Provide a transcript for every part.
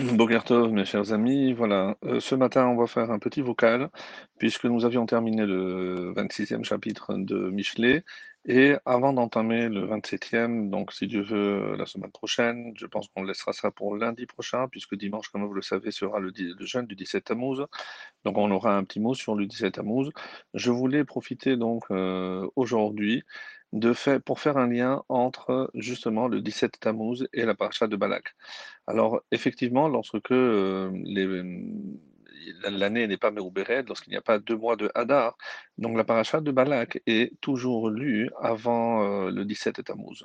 Bokertov, mes chers amis, voilà. Euh, ce matin, on va faire un petit vocal, puisque nous avions terminé le 26e chapitre de Michelet, et avant d'entamer le 27e, donc si Dieu veut, la semaine prochaine, je pense qu'on laissera ça pour lundi prochain, puisque dimanche, comme vous le savez, sera le, le jeûne du 17 Tammuz, donc on aura un petit mot sur le 17 Tammuz. Je voulais profiter donc euh, aujourd'hui de fait, pour faire un lien entre justement le 17 Tammuz et la paracha de Balak. Alors, effectivement, lorsque euh, les, l'année n'est pas Méoubéred, lorsqu'il n'y a pas deux mois de Hadar. Donc la paracha de Balak est toujours lue avant euh, le 17 Tammuz.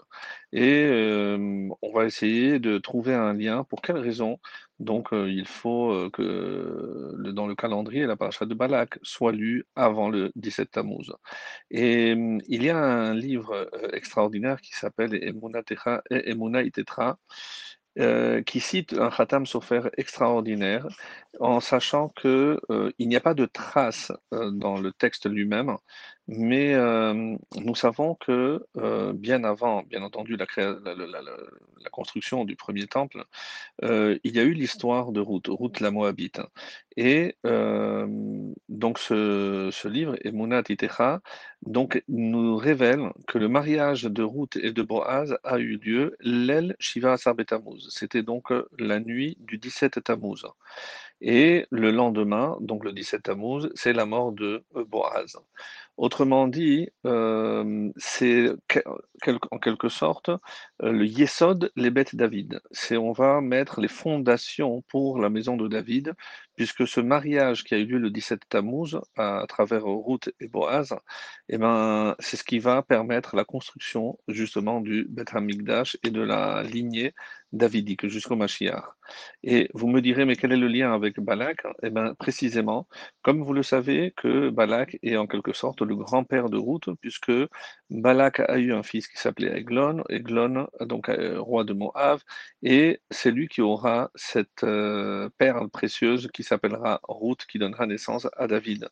Et euh, on va essayer de trouver un lien. Pour quelle raison? Donc euh, il faut que dans le calendrier, la paracha de Balak soit lue avant le 17 Tammuz. Et il y a un livre extraordinaire qui s'appelle Emuna Itetra, euh, qui cite un Khatam Sofer extraordinaire, en sachant qu'il euh, n'y a pas de trace euh, dans le texte lui-même, mais nous savons que bien avant, bien entendu, la, construction du premier temple, il y a eu l'histoire de Ruth, Ruth la Moabite. Et donc ce, livre, Emunat Itecha, donc, nous révèle que le mariage de Ruth et de Boaz a eu lieu l'El Shiva Asar. C'était donc la nuit du 17 Tammuz. Et le lendemain, donc le 17 Tammuz, c'est la mort de Boaz. Autrement dit, euh, c'est en quelque sorte euh, le Yesod, les bêtes David. C'est on va mettre les fondations pour la maison de David, puisque ce mariage qui a eu lieu le 17 Tammuz à, travers Ruth et Boaz, eh ben, c'est ce qui va permettre la construction justement du Beth Hamikdash et de la lignée davidique jusqu'au Mashiach. Et vous me direz, mais quel est le lien avec Balak? Eh bien, précisément, comme vous le savez, que Balak est en quelque sorte le grand-père de Ruth, puisque Balak a eu un fils qui s'appelait Eglon, Eglon, donc euh, roi de Moab, et c'est lui qui aura cette euh, perle précieuse qui s'appellera Ruth, qui donnera naissance à David.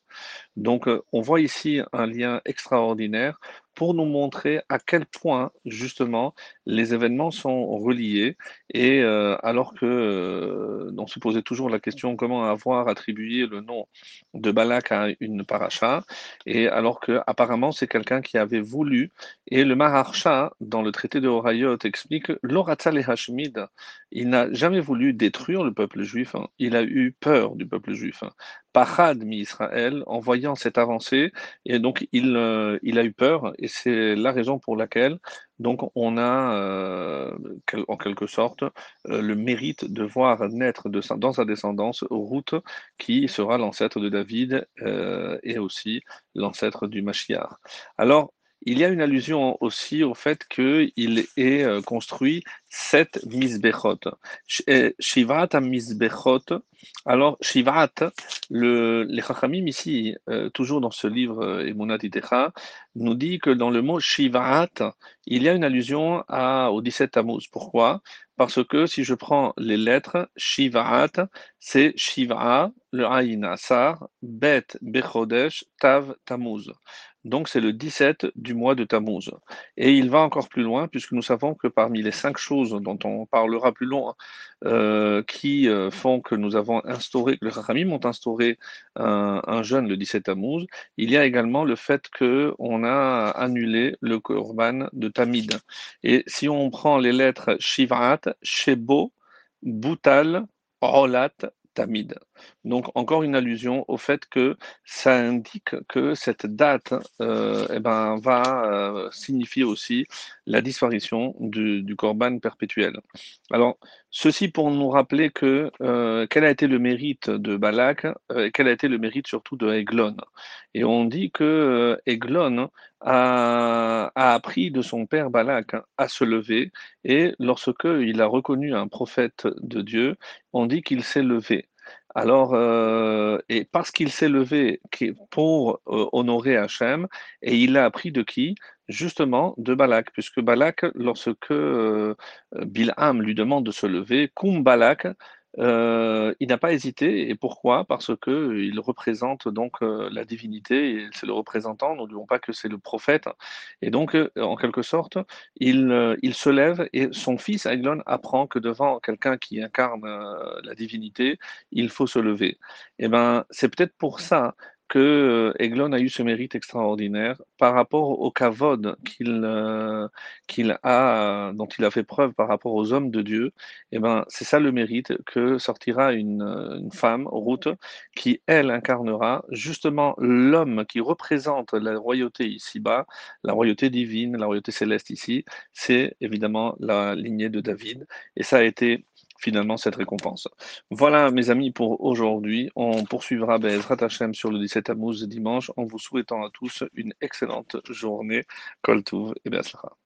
Donc, euh, on voit ici un lien extraordinaire pour nous montrer à quel point, justement, les événements sont reliés. Et euh, alors que, euh, on se posait toujours la question comment avoir attribué le nom de Balak à une paracha, et alors que apparemment c'est quelqu'un qui avait voulu, et le Maharsha, dans le traité de Horayot, explique l'Oratzal et Hashmid, il n'a jamais voulu détruire le peuple juif, hein. il a eu peur du peuple juif. Hein. Parad mi Israël, en voyant cette avancée, et donc il, euh, il a eu peur, et c'est la raison pour laquelle donc on a euh, en quelque sorte euh, le mérite de voir naître dans sa descendance Ruth, qui sera l'ancêtre de David et aussi l'ancêtre du Mashiach. Alors il y a une allusion aussi au fait qu'il est euh, construit sept misbechot. Euh, Shivat misbechot. Alors, Shivat, le, les Chachamim ici, euh, toujours dans ce livre Emunat nous dit que dans le mot Shivat, il y a une allusion à, au 17 Tammuz. Pourquoi? Parce que si je prends les lettres, Shivat, c'est Shiva, le Aïn Asar, Bet, Bechodesh, Tav, Tammuz. Donc c'est le 17 du mois de Tammuz. Et il va encore plus loin, puisque nous savons que parmi les cinq choses dont on parlera plus loin, euh, qui euh, font que nous avons instauré, que les Rachamim ont instauré un, jeûne le 17 Tammuz, il y a également le fait qu'on a annulé le Korban de Tamid. Et si on prend les lettres Shivat, Shebo, Boutal, Rolat, Tamid. Donc encore une allusion au fait que ça indique que cette date euh, eh ben, va euh, signifier aussi la disparition du, Corban perpétuel. Alors ceci pour nous rappeler que euh, quel a été le mérite de Balak et quel a été le mérite surtout de Eglon. Et on dit que Eglon a, a, appris de son père Balak à se lever et lorsque il a reconnu un prophète de Dieu, on dit qu'il s'est levé. Alors, euh, et parce qu'il s'est levé pour euh, honorer Hachem, et il a appris de qui? Justement de Balak, puisque Balak, lorsque euh, Bilham lui demande de se lever, Kum Balak, heu, il n'a pas hésité. Et pourquoi? Parce qu'il représente donc, heu, la divinité c'est le représentant, n'oublions pas que c'est le prophète. Et donc, en quelque sorte, il, il se lève et son fils Aiglon apprend que devant quelqu'un qui incarne, la divinité, il faut se lever. Et ben, c'est peut-être pour ça que, heu, Aiglon a eu ce mérite extraordinaire par rapport au kavod qu'il, heu, qu'il a dont il a fait preuve par rapport aux hommes de Dieu et ben, c'est ça le mérite que sortira une, une femme, Ruth, qui elle incarnera justement l'homme qui représente la royauté ici-bas, la royauté divine, la royauté céleste ici, c'est évidemment la lignée de David. Et ça a été finalement cette récompense. Voilà mes amis pour aujourd'hui. On poursuivra Be'ezrat Hashem sur le 17 Tammuz dimanche en vous souhaitant à tous une excellente journée. Kol et Be'atzlacha.